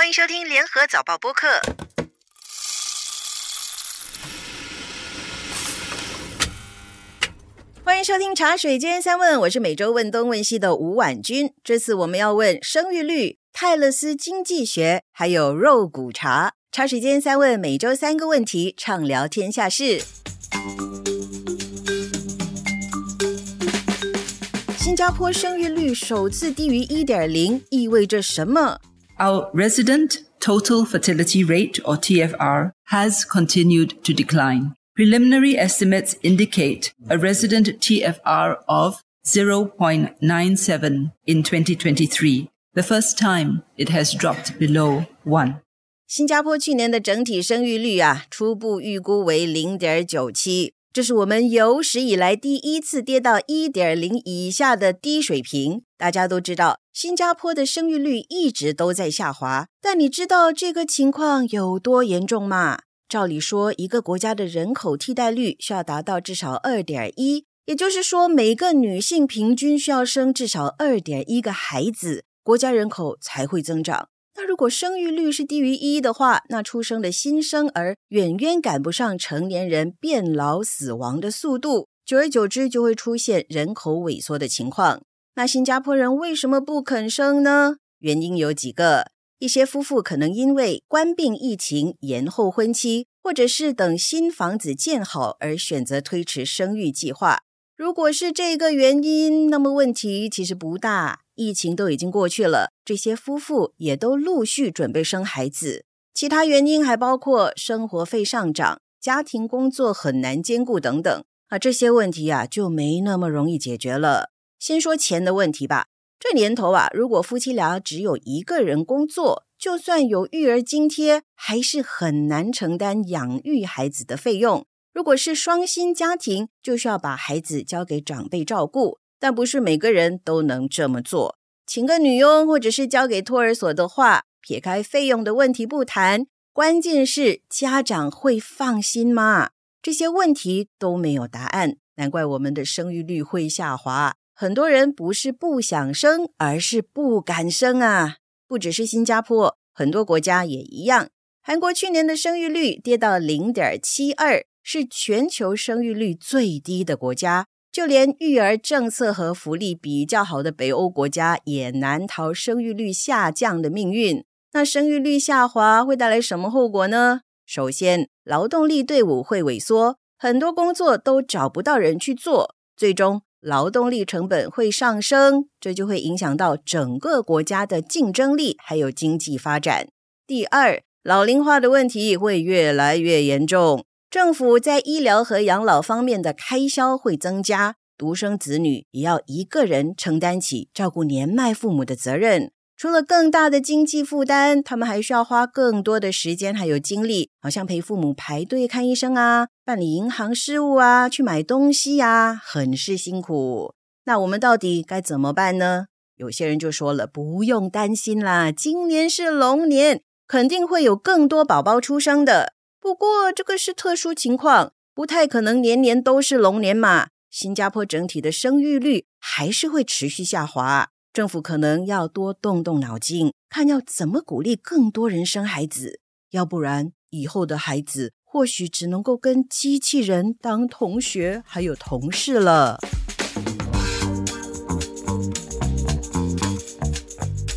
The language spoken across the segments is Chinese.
欢迎收听联合早报播客。欢迎收听茶水间三问，我是每周问东问西的吴婉君。这次我们要问生育率、泰勒斯经济学，还有肉骨茶。茶水间三问，每周三个问题，畅聊天下事。新加坡生育率首次低于一点零，意味着什么 ？Our resident total fertility rate, or TFR, has continued to decline. Preliminary estimates indicate a resident TFR of 0.97 in 2023, the first time it has dropped below 1. 新加坡去年的整体生育率啊，初步预估为零点九七。这是我们有史以来第一次跌到一点零以下的低水平。 大家都知道，新加坡的生育率一直都在下滑。但你知道这个情况有多严重吗？照理说，一个国家的人口替代率需要达到至少二点一，也就是说，每个女性平均需要生至少二点一个孩子，国家人口才会增长。那如果生育率是低于一的话，那出生的新生儿远远赶不上成年人变老死亡的速度，久而久之就会出现人口萎缩的情况。那新加坡人为什么不肯生呢？原因有几个：一些夫妇可能因为官病疫情延后婚期，或者是等新房子建好而选择推迟生育计划。如果是这个原因，那么问题其实不大。疫情都已经过去了，这些夫妇也都陆续准备生孩子。其他原因还包括生活费上涨、家庭工作很难兼顾等等。啊，这些问题啊就没那么容易解决了。先说钱的问题吧。这年头啊，如果夫妻俩只有一个人工作，就算有育儿津贴，还是很难承担养育孩子的费用。如果是双薪家庭，就需要把孩子交给长辈照顾，但不是每个人都能这么做。请个女佣，或者是交给托儿所的话，撇开费用的问题不谈，关键是家长会放心吗？这些问题都没有答案，难怪我们的生育率会下滑。很多人不是不想生，而是不敢生啊！不只是新加坡，很多国家也一样。韩国去年的生育率跌到零点七二。是全球生育率最低的国家，就连育儿政策和福利比较好的北欧国家也难逃生育率下降的命运。那生育率下滑会带来什么后果呢？首先，劳动力队伍会萎缩，很多工作都找不到人去做，最终劳动力成本会上升，这就会影响到整个国家的竞争力还有经济发展。第二，老龄化的问题会越来越严重。政府在医疗和养老方面的开销会增加，独生子女也要一个人承担起照顾年迈父母的责任。除了更大的经济负担，他们还需要花更多的时间还有精力，好像陪父母排队看医生啊，办理银行事务啊，去买东西呀，很是辛苦。那我们到底该怎么办呢？有些人就说了，不用担心啦，今年是龙年，肯定会有更多宝宝出生的。不过这个是特殊情况，不太可能年年都是龙年嘛。新加坡整体的生育率还是会持续下滑，政府可能要多动动脑筋，看要怎么鼓励更多人生孩子，要不然以后的孩子或许只能够跟机器人当同学还有同事了。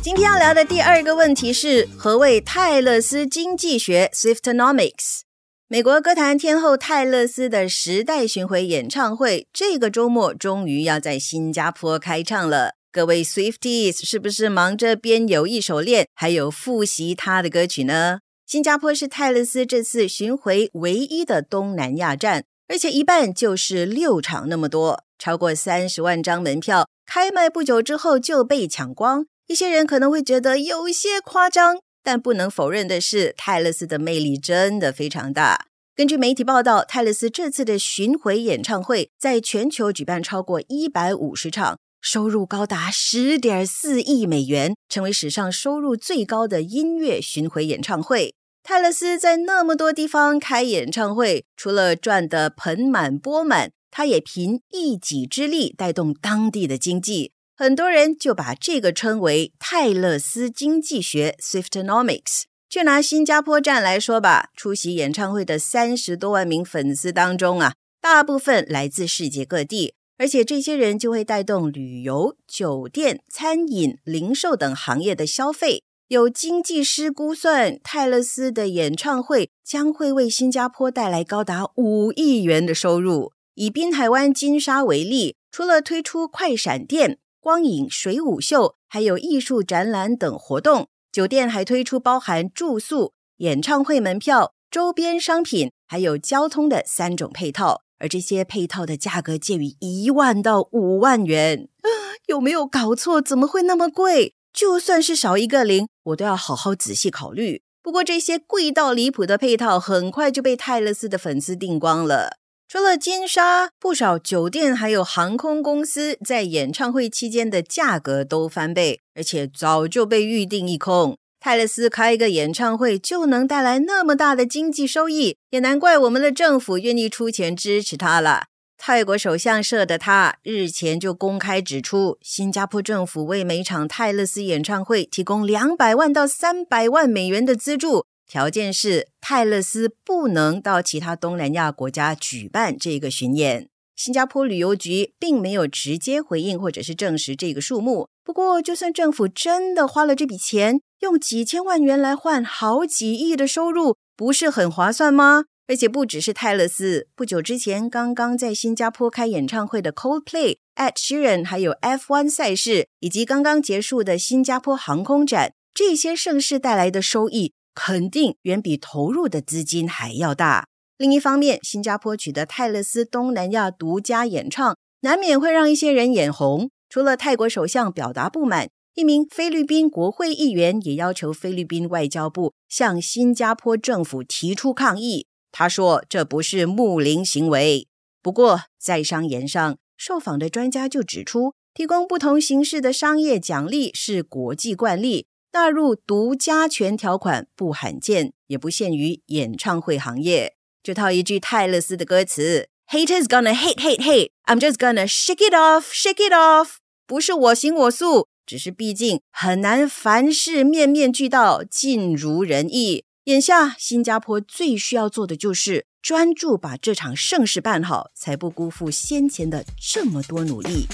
今天要聊的第二个问题是何谓泰勒斯经济学 （Swiftonomics）？美国歌坛天后泰勒斯的时代巡回演唱会这个周末终于要在新加坡开唱了。各位 Swifties 是不是忙着边有一手练，还有复习他的歌曲呢？新加坡是泰勒斯这次巡回唯一的东南亚站，而且一半就是六场那么多，超过三十万张门票，开卖不久之后就被抢光。一些人可能会觉得有些夸张，但不能否认的是，泰勒斯的魅力真的非常大。根据媒体报道，泰勒斯这次的巡回演唱会在全球举办超过一百五十场，收入高达十点四亿美元，成为史上收入最高的音乐巡回演唱会。泰勒斯在那么多地方开演唱会，除了赚得盆满钵满，他也凭一己之力带动当地的经济。很多人就把这个称为泰勒斯经济学 （Swiftonomics）。就拿新加坡站来说吧，出席演唱会的三十多万名粉丝当中啊，大部分来自世界各地，而且这些人就会带动旅游、酒店、餐饮、零售等行业的消费。有经济师估算，泰勒斯的演唱会将会为新加坡带来高达五亿元的收入。以滨海湾金沙为例，除了推出快闪店、光影、水舞秀，还有艺术展览等活动，酒店还推出包含住宿、演唱会门票、周边商品，还有交通的三种配套。而这些配套的价格介于一万到五万元，有没有搞错？怎么会那么贵？就算是少一个零，我都要好好仔细考虑。不过这些贵到离谱的配套，很快就被泰勒斯的粉丝订光了。除了金沙，不少酒店还有航空公司在演唱会期间的价格都翻倍，而且早就被预定一空。泰勒斯开一个演唱会就能带来那么大的经济收益，也难怪我们的政府愿意出钱支持他了。泰国首相社的他日前就公开指出，新加坡政府为每场泰勒斯演唱会提供两百万到三百万美元的资助，条件是泰勒斯不能到其他东南亚国家举办这个巡演。新加坡旅游局并没有直接回应或者是证实这个数目。不过，就算政府真的花了这笔钱，用几千万元来换好几亿的收入，不是很划算吗？而且不只是泰勒斯，不久之前刚刚在新加坡开演唱会的 Coldplay、Ed Sheeran，还有 F1 赛事，以及刚刚结束的新加坡航空展，这些盛事带来的收益肯定远比投入的资金还要大。另一方面，新加坡取得泰勒斯东南亚独家演唱，难免会让一些人眼红。除了泰国首相表达不满，一名菲律宾国会议员也要求菲律宾外交部向新加坡政府提出抗议。他说：“这不是睦邻行为。”不过，在商言上，受访的专家就指出，提供不同形式的商业奖励是国际惯例，纳入独家权条款不罕见，也不限于演唱会行业。就套一句泰勒斯的歌词：“Haters gonna hate, hate, hate. I'm just gonna shake it off, shake it off。”不是我行我素，只是毕竟很难凡事面面俱到，尽如人意。眼下，新加坡最需要做的就是专注把这场盛事办好，才不辜负先前的这么多努力。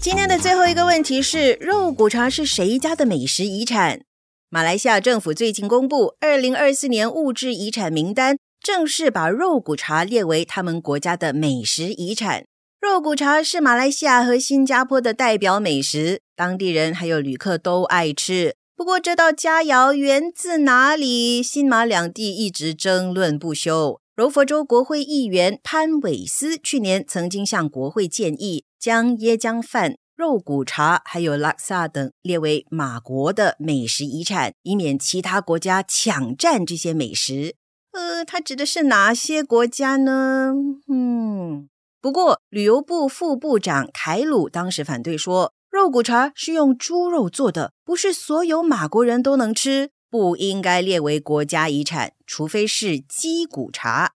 今天的最后一个问题是：肉骨茶是谁家的美食遗产？马来西亚政府最近公布二零二四年物质遗产名单，正式把肉骨茶列为他们国家的美食遗产。肉骨茶是马来西亚和新加坡的代表美食，当地人还有旅客都爱吃。不过，这道佳肴源自哪里？新马两地一直争论不休。柔佛州国会议员潘伟斯去年曾经向国会建议，将椰浆饭、肉骨茶还有拉萨等列为马国的美食遗产，以免其他国家抢占这些美食。呃，他指的是哪些国家呢？嗯。不过，旅游部副部长凯鲁当时反对说，肉骨茶是用猪肉做的，不是所有马国人都能吃，不应该列为国家遗产，除非是鸡骨茶。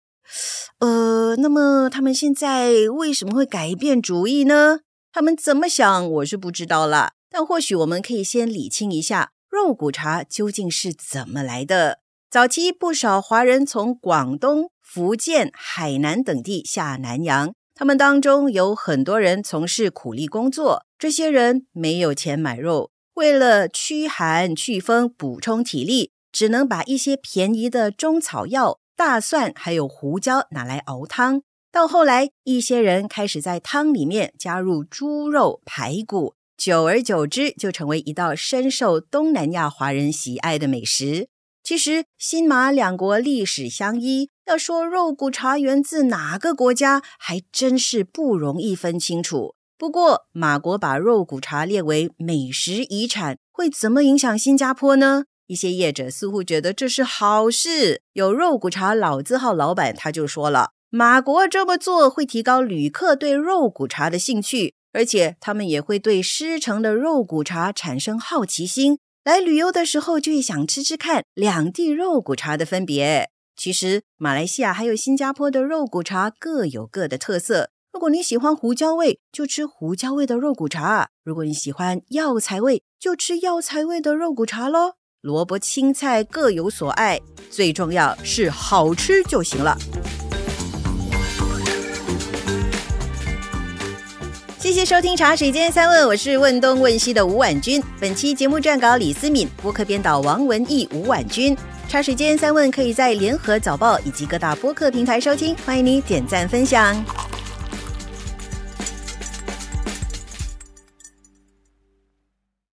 呃，那么他们现在为什么会改变主意呢？他们怎么想，我是不知道了。但或许我们可以先理清一下，肉骨茶究竟是怎么来的。早期不少华人从广东、福建、海南等地下南洋。他们当中有很多人从事苦力工作，这些人没有钱买肉，为了驱寒祛风、补充体力，只能把一些便宜的中草药、大蒜还有胡椒拿来熬汤。到后来，一些人开始在汤里面加入猪肉、排骨，久而久之，就成为一道深受东南亚华人喜爱的美食。其实，新马两国历史相依，要说肉骨茶源自哪个国家，还真是不容易分清楚。不过，马国把肉骨茶列为美食遗产，会怎么影响新加坡呢？一些业者似乎觉得这是好事。有肉骨茶老字号老板他就说了，马国这么做会提高旅客对肉骨茶的兴趣，而且他们也会对师承的肉骨茶产生好奇心。来旅游的时候就会想吃吃看两地肉骨茶的分别。其实马来西亚还有新加坡的肉骨茶各有各的特色。如果你喜欢胡椒味，就吃胡椒味的肉骨茶；如果你喜欢药材味，就吃药材味的肉骨茶喽。萝卜青菜各有所爱，最重要是好吃就行了。谢谢收听《茶水间三问》，我是问东问西的吴婉君。本期节目撰稿李思敏，播客编导王文义、吴婉君。《茶水间三问》可以在联合早报以及各大播客平台收听，欢迎您点赞分享。